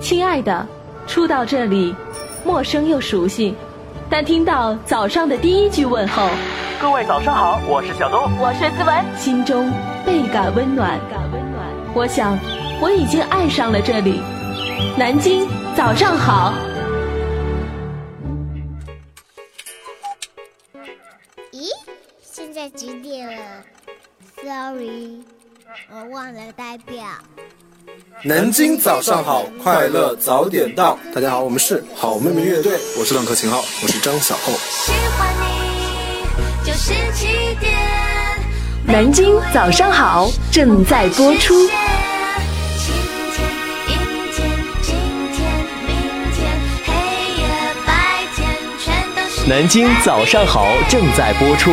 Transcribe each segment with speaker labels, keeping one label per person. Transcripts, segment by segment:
Speaker 1: 亲爱的，初到这里，陌生又熟悉，但听到早上的第一句问候，
Speaker 2: 各位早上好，我是小东，
Speaker 3: 我是思文，
Speaker 1: 心中倍感温暖。感温暖我想，我已经爱上了这里。南京早上好。
Speaker 4: 咦，现在几点了？Sorry，我忘了代表。
Speaker 5: 南京早上好，快乐早点到。大家好，我们是好妹妹乐队，我是浪客秦昊，我是张小厚。喜欢你就是
Speaker 1: 起点。南京早上好，正在播出。
Speaker 2: 南京早上好，正在播出。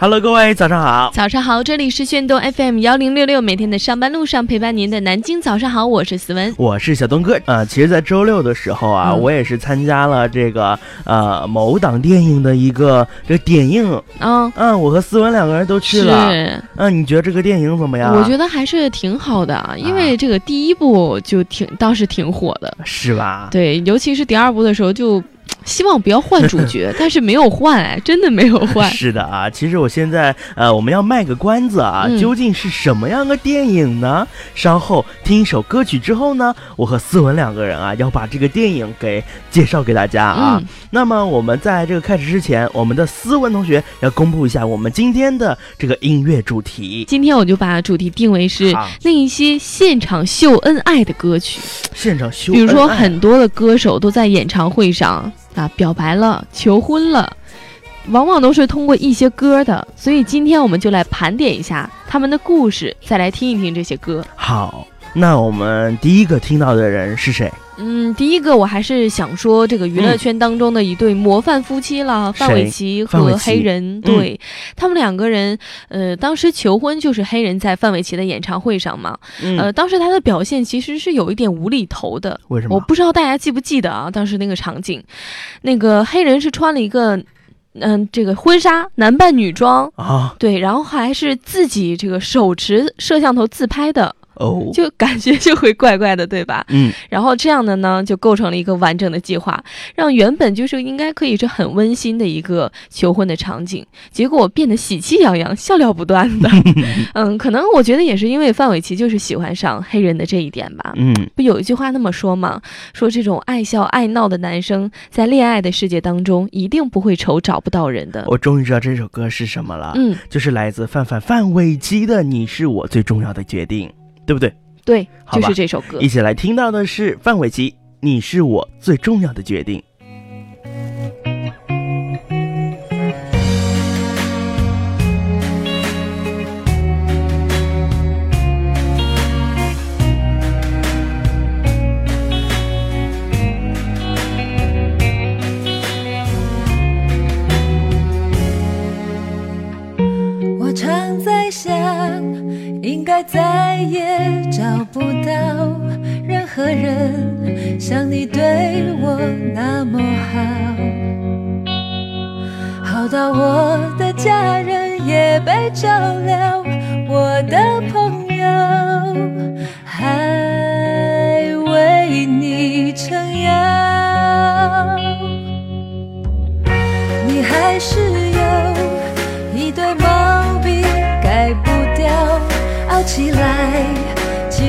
Speaker 2: Hello，各位早上好，
Speaker 1: 早上好，这里是炫动 FM 幺零六六，每天的上班路上陪伴您的南京早上好，我是思文，
Speaker 2: 我是小东哥呃。其实，在周六的时候啊，我也是参加了这个呃某档电影的一个这个点映啊，嗯，我和思文两个人都去了，嗯，你觉得这个电影怎么样？
Speaker 1: 我觉得还是挺好的，因为这个第一部就挺当时挺火的，
Speaker 2: 是吧？
Speaker 1: 对，尤其是第二部的时候就。希望不要换主角，但是没有换哎，真的没有换。
Speaker 2: 是的啊，其实我现在呃，我们要卖个关子啊，究竟是什么样的电影呢？稍后听一首歌曲之后呢，我和思文两个人啊，要把这个电影给介绍给大家啊。那么我们在这个开始之前，我们的思文同学要公布一下我们今天的这个音乐主题。
Speaker 1: 今天我就把主题定为是那一些现场秀恩爱的歌曲。
Speaker 2: 现场秀，
Speaker 1: 比如说很多的歌手都在演唱会上。啊，表白了，求婚了，往往都是通过一些歌的，所以今天我们就来盘点一下他们的故事，再来听一听这些歌。
Speaker 2: 好，那我们第一个听到的人是谁？
Speaker 1: 嗯，第一个我还是想说这个娱乐圈当中的一对模范夫妻了，范玮琪和黑人。对他们两个人，呃，当时求婚就是黑人在范玮琪的演唱会上嘛。呃，当时他的表现其实是有一点无厘头的。
Speaker 2: 为什么？
Speaker 1: 我不知道大家记不记得啊？当时那个场景，那个黑人是穿了一个，嗯，这个婚纱，男扮女装啊。对，然后还是自己这个手持摄像头自拍的。哦，就感觉就会怪怪的，对吧？嗯，然后这样的呢，就构成了一个完整的计划，让原本就是应该可以是很温馨的一个求婚的场景，结果变得喜气洋洋、笑料不断的。嗯，可能我觉得也是因为范玮琪就是喜欢上黑人的这一点吧。嗯，不有一句话那么说吗？说这种爱笑爱闹的男生，在恋爱的世界当中一定不会愁找不到人的。
Speaker 2: 我终于知道这首歌是什么了。嗯，就是来自范范范玮琪的《你是我最重要的决定》。对不对？
Speaker 1: 对，就是这首歌。
Speaker 2: 一起来听到的是范玮琪，《你是我最重要的决定》。
Speaker 6: 再也找不到任何人像你对我那么好，好到我的家人也被照料，我的朋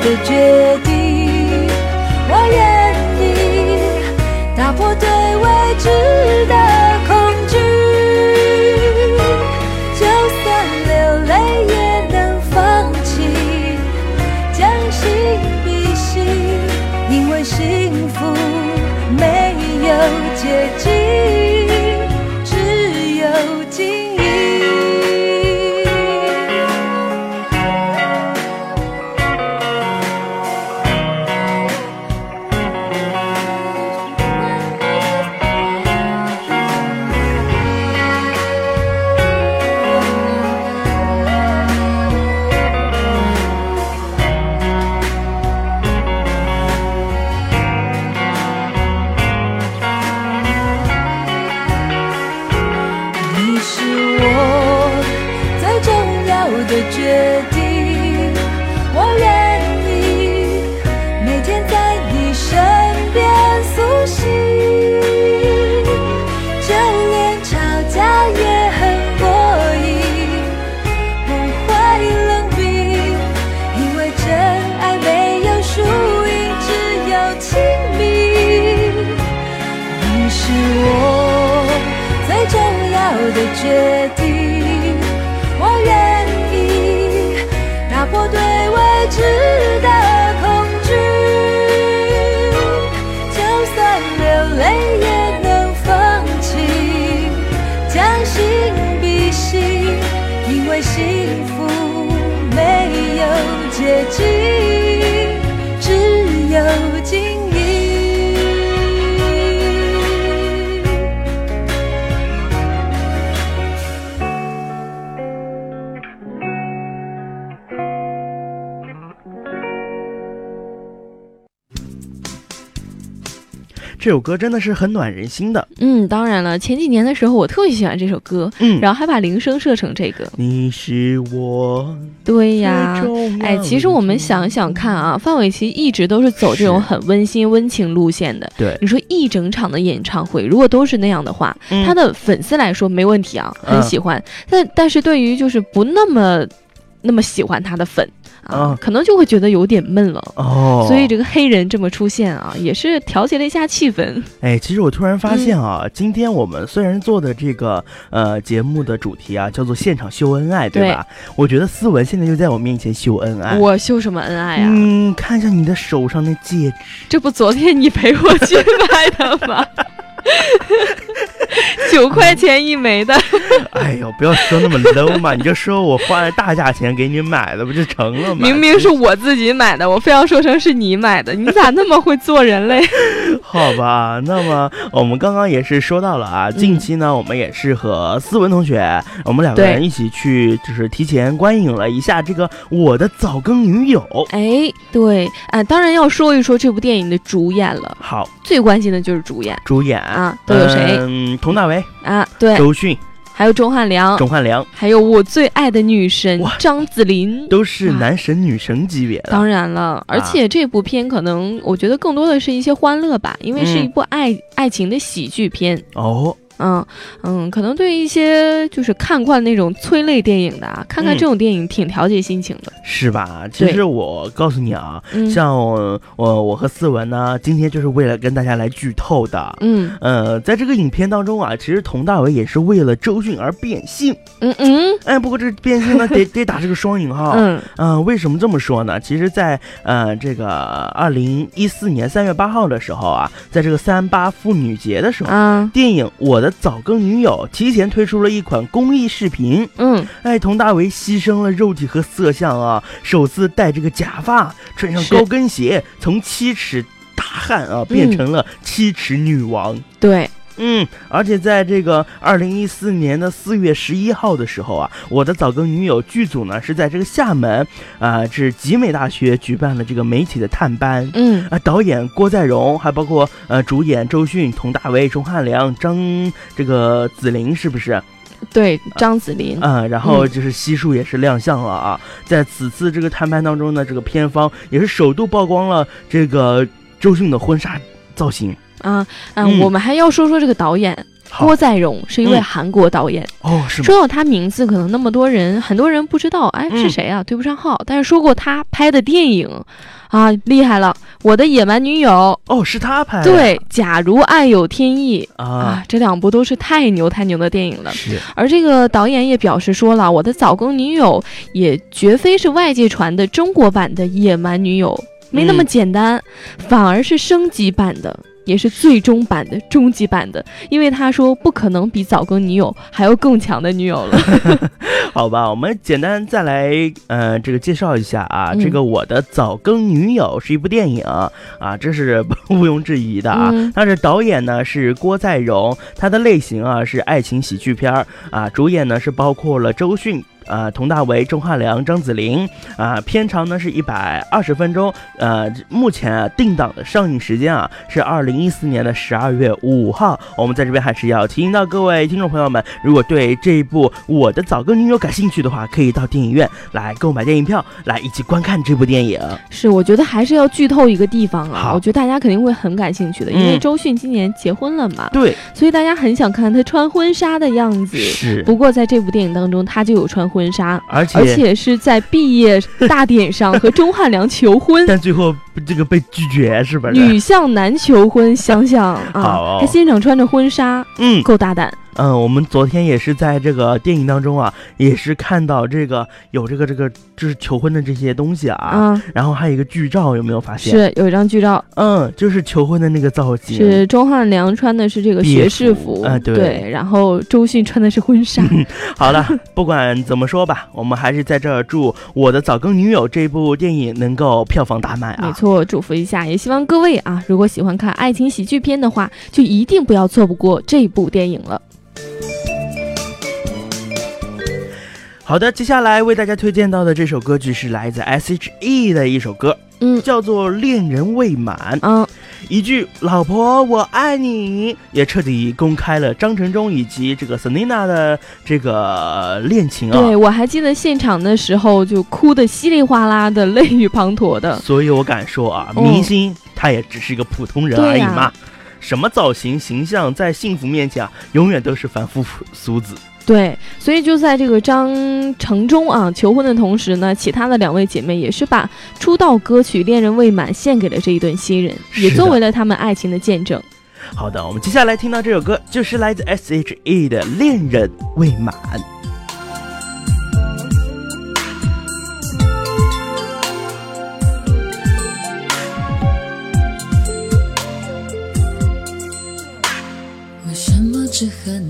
Speaker 6: 的决定
Speaker 7: 幸福没有捷径，
Speaker 2: 这首歌真的是很暖人心的。
Speaker 1: 嗯，当然了，前几年的时候我特别喜欢这首歌，嗯，然后还把铃声设成这个。
Speaker 2: 你是我，
Speaker 1: 对呀，哎，其实我们想想看啊，范玮琪一直都是走这种很温馨温情路线的。
Speaker 2: 对，
Speaker 1: 你说一整场的演唱会，如果都是那样的话，他的粉丝来说没问题啊，很喜欢。但但是对于就是不那么那么喜欢他的粉。啊，可能就会觉得有点闷了哦，所以这个黑人这么出现啊，也是调节了一下气氛。
Speaker 2: 哎，其实我突然发现啊，今天我们虽然做的这个呃节目的主题啊叫做现场秀恩爱，对吧？我觉得思文现在就在我面前秀恩爱。
Speaker 1: 我秀什么恩爱啊？
Speaker 2: 嗯，看一下你的手上的戒指，
Speaker 1: 这不昨天你陪我去 买的吗？九块钱一枚的，
Speaker 2: 哎呦，不要说那么 low 嘛！你就说我花了大价钱给你买的，不就成了吗？
Speaker 1: 明明是我自己买的，我非要说成是你买的，你咋那么会做人嘞？
Speaker 2: 好吧，那么我们刚刚也是说到了啊，近期呢，我们也是和思文同学，我们两个人一起去，就是提前观影了一下这个《我的早更女友》。
Speaker 1: 哎，对，啊，当然要说一说这部电影的主演了。
Speaker 2: 好，
Speaker 1: 最关心的就是主演，
Speaker 2: 主演
Speaker 1: 啊，都有谁？
Speaker 2: 嗯，佟大为
Speaker 1: 啊，对，
Speaker 2: 周迅，
Speaker 1: 还有钟汉良，
Speaker 2: 钟汉良，
Speaker 1: 还有我最爱的女神张子琳，
Speaker 2: 都是男神女神级别的。
Speaker 1: 当然了，而且这部片可能我觉得更多的是一些欢乐吧，因为是一部爱爱情的喜剧片。
Speaker 2: 哦。
Speaker 1: 嗯嗯，可能对一些就是看惯那种催泪电影的啊，看看这种电影挺调节心情的，
Speaker 2: 是吧？其实我告诉你啊，像我我和思文呢，今天就是为了跟大家来剧透的。嗯呃，在这个影片当中啊，其实佟大为也是为了周迅而变性。
Speaker 1: 嗯嗯，
Speaker 2: 哎，不过这变性呢，得得打这个双引号。嗯嗯，为什么这么说呢？其实，在呃这个二零一四年三月八号的时候啊，在这个三八妇女节的时候，电影《我的》。早更女友提前推出了一款公益视频，嗯，哎，佟大为牺牲了肉体和色相啊，首次戴这个假发，穿上高跟鞋，从七尺大汉啊变成了七尺女王，
Speaker 1: 对。
Speaker 2: 嗯，而且在这个二零一四年的四月十一号的时候啊，我的早更女友剧组呢是在这个厦门啊，是集美大学举办了这个媒体的探班。嗯啊，导演郭在荣，还包括呃主演周迅、佟大为、钟汉良、张这个子琳，是不是？
Speaker 1: 对，张子琳。
Speaker 2: 嗯，然后就是悉数也是亮相了啊，在此次这个探班当中呢，这个片方也是首度曝光了这个周迅的婚纱造型。
Speaker 1: 啊嗯，我们还要说说这个导演郭在荣是一位韩国导演
Speaker 2: 哦，是
Speaker 1: 说到他名字，可能那么多人很多人不知道，哎是谁啊？对不上号，但是说过他拍的电影啊，厉害了！我的野蛮女友
Speaker 2: 哦，是他拍的。
Speaker 1: 对，假如爱有天意啊，这两部都是太牛太牛的电影了。
Speaker 2: 是，
Speaker 1: 而这个导演也表示说了，我的早更女友也绝非是外界传的中国版的野蛮女友，没那么简单，反而是升级版的。也是最终版的终极版的，因为他说不可能比早更女友还要更强的女友了。
Speaker 2: 好吧，我们简单再来，呃，这个介绍一下啊，这个我的早更女友是一部电影啊，这是 毋庸置疑的啊。但是导演呢是郭在荣，他的类型啊是爱情喜剧片儿啊，主演呢是包括了周迅。呃，佟大为、钟汉良、张子琳，啊，片长呢是一百二十分钟，呃，目前啊定档的上映时间啊是二零一四年的十二月五号。我们在这边还是要提醒到各位听众朋友们，如果对这一部《我的早更女友》感兴趣的话，可以到电影院来购买电影票，来一起观看这部电影。
Speaker 1: 是，我觉得还是要剧透一个地方啊，我觉得大家肯定会很感兴趣的，因为周迅今年结婚了嘛，
Speaker 2: 对，
Speaker 1: 所以大家很想看她穿婚纱的样子。
Speaker 2: 是，
Speaker 1: 不过在这部电影当中，她就有穿婚纱，
Speaker 2: 而且
Speaker 1: 而且是在毕业大典上和钟汉良求婚，
Speaker 2: 但最后这个被拒绝，是不是？
Speaker 1: 女向男求婚，想想啊，他现场穿着婚纱，
Speaker 2: 嗯，
Speaker 1: 够大胆。
Speaker 2: 嗯，我们昨天也是在这个电影当中啊，也是看到这个有这个这个就是求婚的这些东西啊，嗯，然后还有一个剧照，有没有发现？
Speaker 1: 是有一张剧照，
Speaker 2: 嗯，就是求婚的那个造型，
Speaker 1: 是钟汉良穿的是这个学士服，
Speaker 2: 啊，
Speaker 1: 对，然后周迅穿的是婚纱。
Speaker 2: 好了，不管怎么说吧，我们还是在这儿祝《我的早更女友》这部电影能够票房大卖啊！
Speaker 1: 没错，祝福一下，也希望各位啊，如果喜欢看爱情喜剧片的话，就一定不要错过这部电影了。
Speaker 2: 好的，接下来为大家推荐到的这首歌曲是来自 S.H.E 的一首歌，
Speaker 1: 嗯，
Speaker 2: 叫做《恋人未满》。
Speaker 1: 嗯，
Speaker 2: 一句“老婆我爱你”也彻底公开了张承忠以及这个 Selina 的这个恋情啊。
Speaker 1: 对，我还记得现场的时候就哭的稀里哗啦的，泪雨滂沱的。
Speaker 2: 所以我敢说啊，明星他也只是一个普通人而已嘛。什么造型形象，在幸福面前啊，永远都是凡夫俗子。
Speaker 1: 对，所以就在这个张承忠啊求婚的同时呢，其他的两位姐妹也是把出道歌曲《恋人未满》献给了这一对新人，也作为了他们爱情的见证。
Speaker 2: 好的，我们接下来听到这首歌就是来自 S.H.E 的《恋人未满》。
Speaker 7: 是很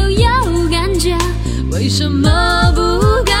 Speaker 7: 为什么不敢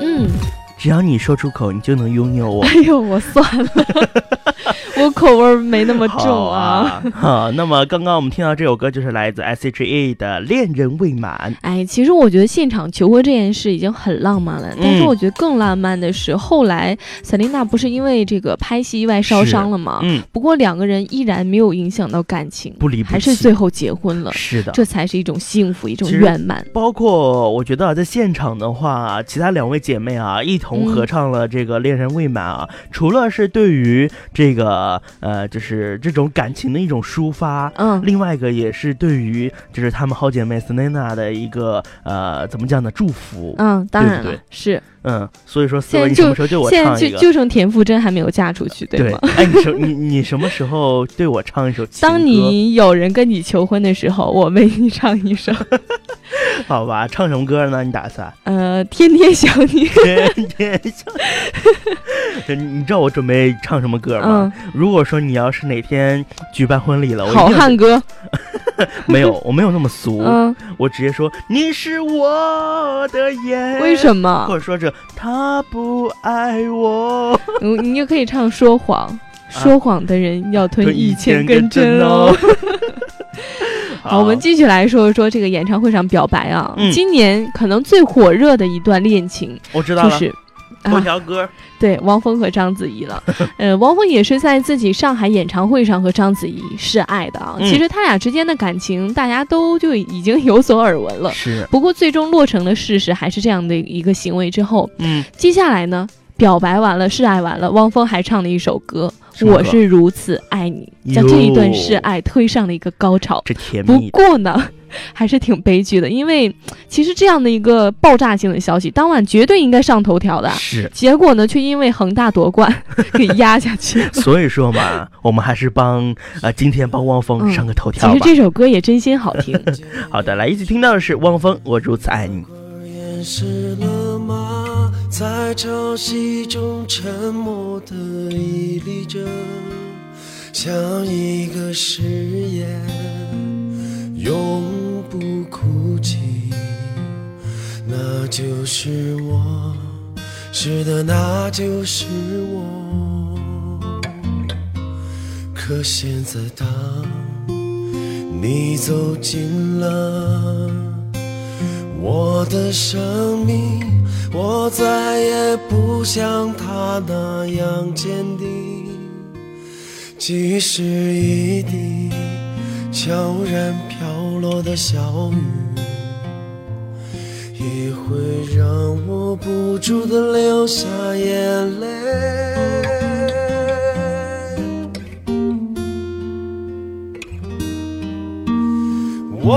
Speaker 1: 嗯，
Speaker 2: 只要你说出口，你就能拥有我。
Speaker 1: 哎呦，我算了，我口味没那么重
Speaker 2: 好
Speaker 1: 啊。
Speaker 2: 啊，好，那么刚刚我们听到这首歌就是来自 S.H.E 的《恋人未满》。
Speaker 1: 哎，其实我觉得现场求婚这件事已经很浪漫了，但是
Speaker 2: 嗯
Speaker 1: 我觉得更浪漫的是后来塞琳娜不是因为这个拍戏意外烧伤了吗？
Speaker 2: 嗯，
Speaker 1: 不过两个人依然没有影响到感情，
Speaker 2: 不离不弃，
Speaker 1: 还是最后结婚了，
Speaker 2: 是的。
Speaker 1: 这才是一种幸福，一种圆满。
Speaker 2: 包括我觉得啊，在现场的话，其他两位姐妹啊一同合唱了这个《恋人未满》啊，除了是对于这个呃，就是这种感情的一种抒发，
Speaker 1: 嗯，
Speaker 2: 另外一个也是对于就是他们好姐妹 Selina 的一个呃怎么讲呢祝福，
Speaker 1: 嗯，当然了，
Speaker 2: 对对
Speaker 1: 是
Speaker 2: 嗯，所以说思
Speaker 1: 现在
Speaker 2: 文，你什么时候对我唱一个？
Speaker 1: 就就剩田馥甄还没有嫁出去，
Speaker 2: 对
Speaker 1: 吗？，
Speaker 2: 哎，你什你你什么时候对我唱一首？
Speaker 1: 当你有人跟你求婚的时候，我为你唱一首，
Speaker 2: 好吧，唱什么歌呢？你打算？
Speaker 1: 呃，天天想你。
Speaker 2: 天天想，这你你知道我准备唱什么歌吗？
Speaker 1: 嗯，
Speaker 2: 如果说你要是哪天举办婚礼了，我一
Speaker 1: 好
Speaker 2: 定
Speaker 1: 汉歌。
Speaker 2: 没有，我没有那么俗，
Speaker 1: 嗯，
Speaker 2: 我直接说你是我的眼。
Speaker 1: 为什么
Speaker 2: 或？者说这他不爱我，
Speaker 1: 嗯，你就可以唱说谎，说谎的人要吞
Speaker 2: 吞一
Speaker 1: 一千
Speaker 2: 千根
Speaker 1: 根针哦。好，我们继续来说说这个演唱会上表白啊。
Speaker 2: 嗯
Speaker 1: 今年可能最火热的一段恋情
Speaker 2: 我知道了，
Speaker 1: 就是。
Speaker 2: 头
Speaker 1: 啊，
Speaker 2: 条歌，
Speaker 1: 对，汪峰和章子怡了。呃，汪峰也是在自己上海演唱会上和章子怡示爱的啊。
Speaker 2: 嗯
Speaker 1: 其实他俩之间的感情，大家都就已经有所耳闻了。
Speaker 2: 是，
Speaker 1: 不过最终落成的事实还是这样的一个行为之后，
Speaker 2: 嗯，
Speaker 1: 接下来呢，表白完了，示爱完了，汪峰还唱了一首歌《我是如此爱你》，将这一段示爱推上了一个高潮。
Speaker 2: 这甜
Speaker 1: 不
Speaker 2: 蜜不，
Speaker 1: 过呢，还是挺悲剧的，因为其实这样的一个爆炸性的消息，当晚绝对应该上头条的，
Speaker 2: 是。
Speaker 1: 结果呢，却因为恒大夺冠 给压下去了。
Speaker 2: 所以说嘛，我们还是帮呃今天帮汪峰
Speaker 1: 嗯
Speaker 2: 上个头
Speaker 1: 其
Speaker 2: 条其。
Speaker 1: 实这首歌也真心好听。
Speaker 2: 好的，来一起听到的是汪峰《我如此爱你》。
Speaker 8: 在潮汐中沉默的屹立着，像一个誓言，永不哭泣。那就是我，是的，那就是我。可现在当你走进了。我的生命，我再也不像他那样坚定。即使一滴悄然飘落的小雨，也会让我不住的流下眼泪。我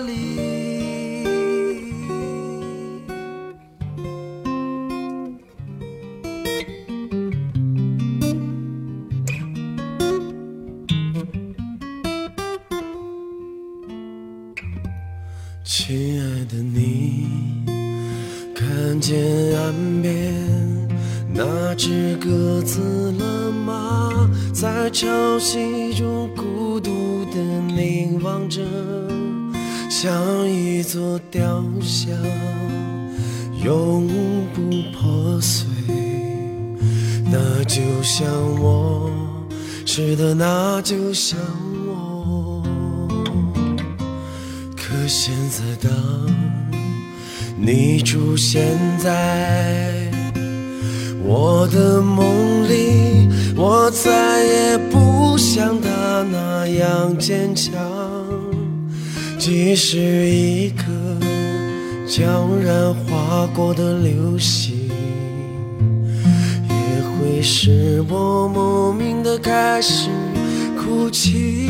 Speaker 8: 里。亲爱的你，看见岸边那只鸽子了吗？在潮汐中孤独地凝望着，像一座雕像，永不破碎。那就像我，是的，那就像现在，当你出现在我的梦里，我再也不像他那样坚强。即使一颗悄然划过的流星。也会使我莫名的开始哭泣。